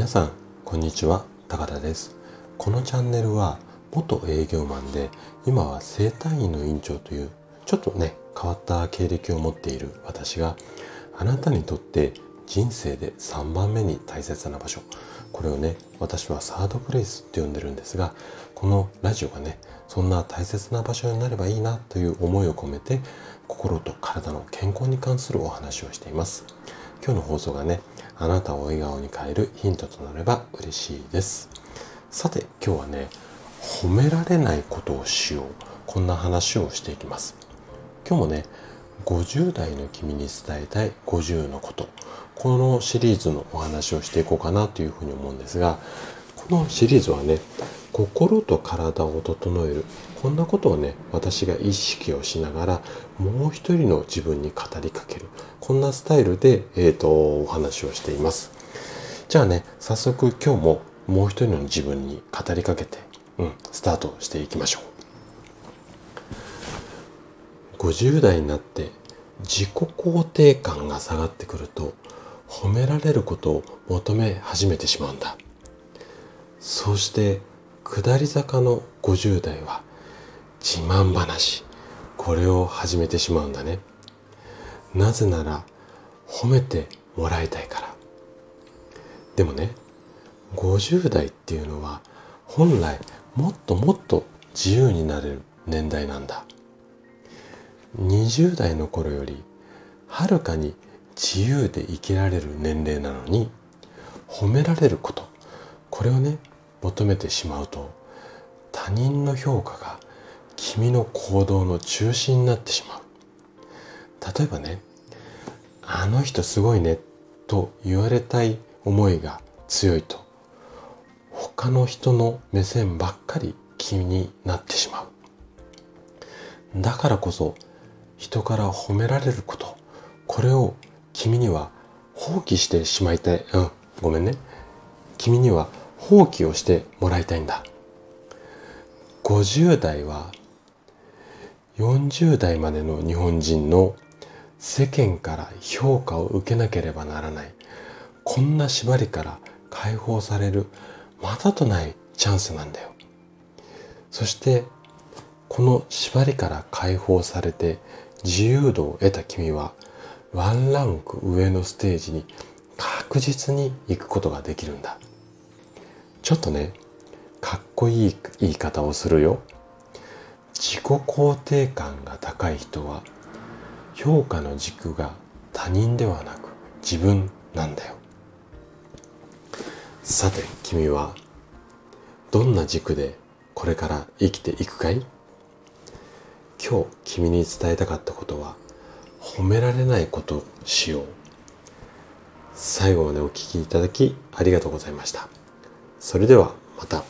皆さんこんにちは。高田です。このチャンネルは元営業マンで今は整体院の院長というちょっとね変わった経歴を持っている私があなたにとって人生で3番目に大切な場所。これをね私はサードプレイスって呼んでるんですがこのラジオがねそんな大切な場所になればいいなという思いを込めて心と体の健康に関するお話をしています。今日の放送がねあなたを笑顔に変えるヒントとなれば嬉しいです。さて今日はね褒められないことをしよう。こんな話をしていきます。今日もね50代の君に伝えたい50のこと。このシリーズのお話をしていこうかなというふうに思うんですがこのシリーズはね心と体を整える。こんなことをね私が意識をしながらもう一人の自分に語りかける。こんなスタイルで、えーと、お話をしています。じゃあね早速今日ももう一人の自分に語りかけて、うん、スタートしていきましょう。50代になって自己肯定感が下がってくると褒められることを求め始めてしまうんだ。そして下り坂の50代は自慢話。これを始めてしまうんだね。なぜなら褒めてもらいたいから。でもね50代っていうのは本来もっともっと自由になれる年代なんだ。20代の頃よりはるかに自由で生きられる年齢なのに褒められること。これをね求めてしまうと他人の評価が君の行動の中心になってしまう。例えばねあの人すごいねと言われたい思いが強いと他の人の目線ばっかり気になってしまう。だからこそ人から褒められることこれを君には放棄してしまいたい。うんごめんね。君には放棄をしてもらいたいんだ。50代は40代までの日本人の世間から評価を受けなければならない。こんな縛りから解放されるまたとないチャンスなんだよ。そしてこの縛りから解放されて自由度を得た君はワンランク上のステージに確実に行くことができるんだ。ちょっとねかっこいい言い方をするよ。自己肯定感が高い人は評価の軸が他人ではなく自分なんだよ。さて君はどんな軸でこれから生きていくかい？今日君に伝えたかったことは褒められないことしよう。最後までお聴きいただきありがとうございました。それではまた。